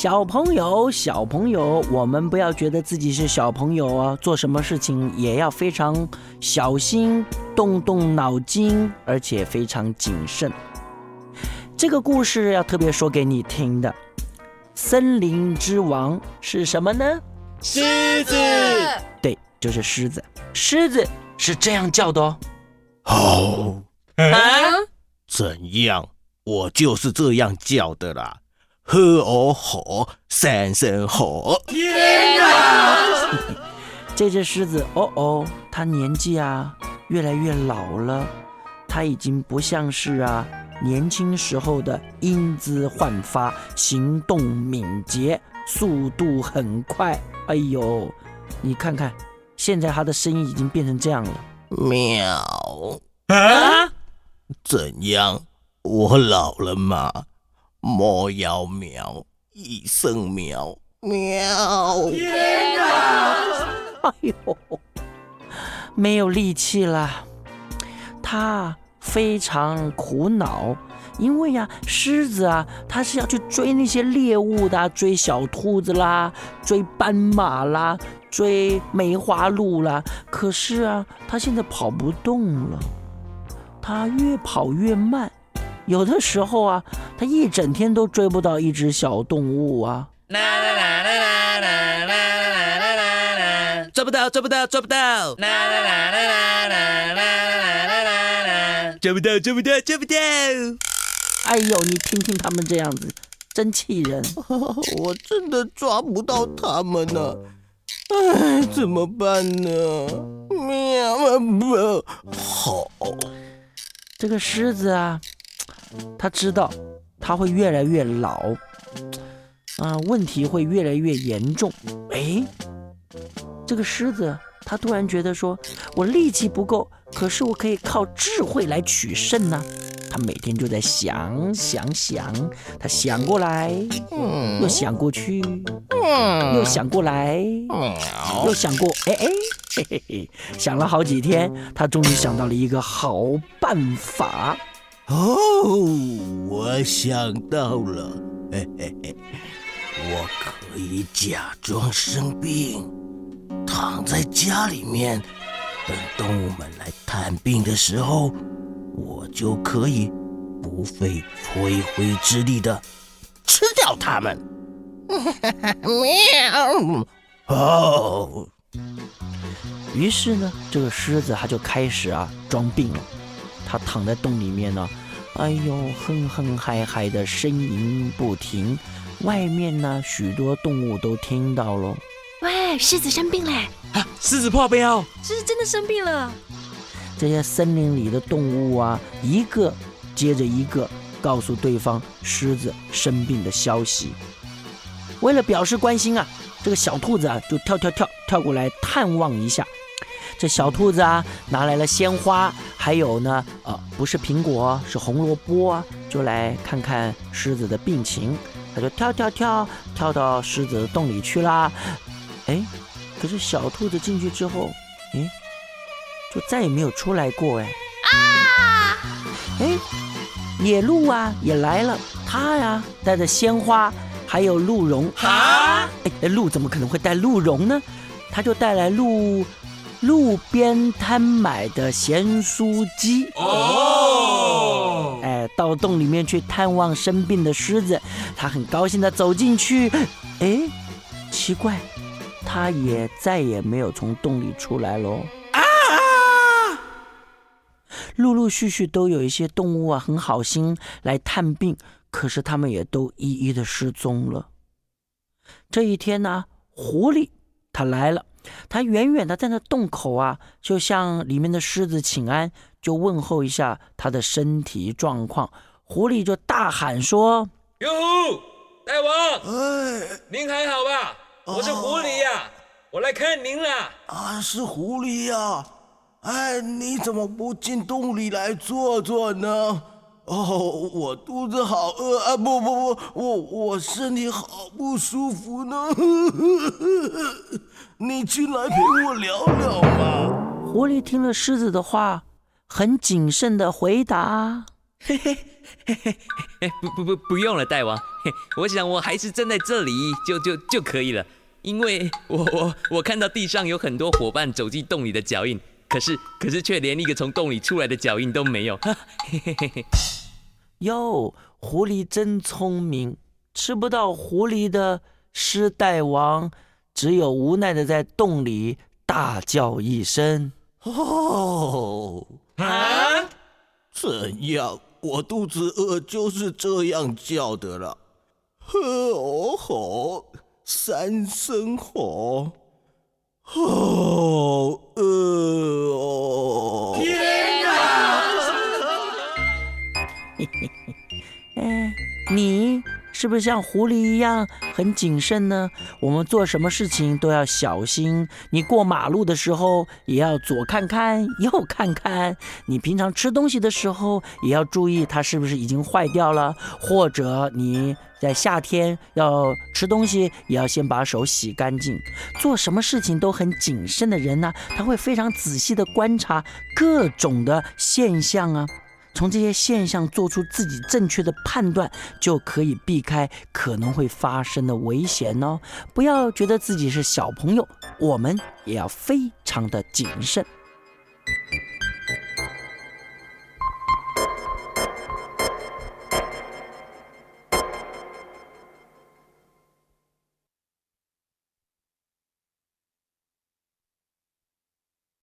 小朋友，小朋友，我们不要觉得自己是小朋友哦，做什么事情也要非常小心，动动脑筋，而且非常谨慎。这个故事要特别说给你听的，森林之王是什么呢？狮子。对，就是狮子。狮子是这样叫的哦。哦，啊？怎样？我就是这样叫的啦。呵哦吼，三声吼。天哪！这只狮子，哦哦，它年纪啊越来越老了，它已经不像是啊年轻时候的英姿焕发，行动敏捷，速度很快。哎呦，你看看，现在它的声音已经变成这样了。喵，啊？怎样？我老了吗？猫要喵，一声喵，喵。天哪！哎呦，没有力气了，他非常苦恼，因为呀，狮子啊，它是要去追那些猎物的，追小兔子啦，追斑马啦，追梅花鹿啦。可是啊，它现在跑不动了，它越跑越慢，有的时候啊，它一整天都追不到一只小动物啊。啦啦啦啦啦啦啦啦啦啦啦！抓不到，抓不到，抓不到，啦啦啦啦啦啦啦啦啦啦！抓不到，抓不到，抓不到。哎呦，你听听他们这样子，真气人。我真的抓不到他们呢，哎，怎么办呢？喵，不好，这个狮子啊，他知道他会越来越老，啊，问题会越来越严重。哎，这个狮子他突然觉得说，我力气不够，可是我可以靠智慧来取胜呢、他每天就在想想想，他想过来，又想过去，又想过来，喵又想过，哎哎，嘿嘿嘿，想了好几天，他终于想到了一个好办法。哦，我想到了，嘿嘿嘿，我可以假装生病，躺在家里面，等动物们来探病的时候，我就可以不费吹灰之力的吃掉它们。喵！哦，于是呢，这个狮子它就开始啊装病了。它躺在洞里面呢，哎呦，哼哼嗨嗨的呻吟不停。外面呢，许多动物都听到了。喂，狮子生病嘞！啊，狮子破标！狮子真的生病了。这些森林里的动物啊，一个接着一个告诉对方狮子生病的消息。为了表示关心啊，这个小兔子啊就跳跳跳跳过来探望一下。这小兔子啊拿来了鲜花，还有呢，呃，不是苹果，是红萝卜啊，就来看看狮子的病情。它就跳跳跳跳到狮子的洞里去啦。哎，可是小兔子进去之后，哎，就再也没有出来过哎。啊！哎，野鹿啊也来了，它呀带着鲜花，还有鹿茸。啊！哎，鹿怎么可能会带鹿茸呢？它就带来路路边摊买的咸酥鸡。哦！哎，到洞里面去探望生病的狮子，他很高兴的走进去。哎，奇怪，他也再也没有从洞里出来喽。啊！陆陆续续都有一些动物啊，很好心来探病，可是他们也都一一的失踪了。这一天呢，狐狸它来了，它远远的在那洞口啊，就向里面的狮子请安，就问候一下他的身体状况。狐狸就大喊说哟，大王，哎您还好吧？我是狐狸呀，我来看您了。啊，是狐狸呀、哎，你怎么不进洞里来坐坐呢？哦，我肚子好饿啊！不不不，我我身体好不舒服呢。你进来陪我聊聊嘛。：“狐狸听了狮子的话，很谨慎的回答。”嘿嘿嘿嘿嘿，不不不，不用了，大王。嘿，我想我还是站在这里就就就可以了，因为我我我看到地上有很多伙伴走进洞里的脚印，可是可是却连一个从洞里出来的脚印都没有。嘿嘿嘿嘿。哟，狐狸真聪明，吃不到狐狸的狮大王，只有无奈的在洞里大叫一声：“哦，啊！怎样？我肚子饿就是这样叫的了。呵哦吼，三声吼，好饿！你是不是像狐狸一样很谨慎呢？我们做什么事情都要小心。你过马路的时候也要左看看右看看。你平常吃东西的时候也要注意它是不是已经坏掉了，或者你在夏天要吃东西也要先把手洗干净。做什么事情都很谨慎的人呢，他会非常仔细的观察各种的现象啊。从这些现象做出自己正确的判断，就可以避开可能会发生的危险哦。不要觉得自己是小朋友，我们也要非常的谨慎。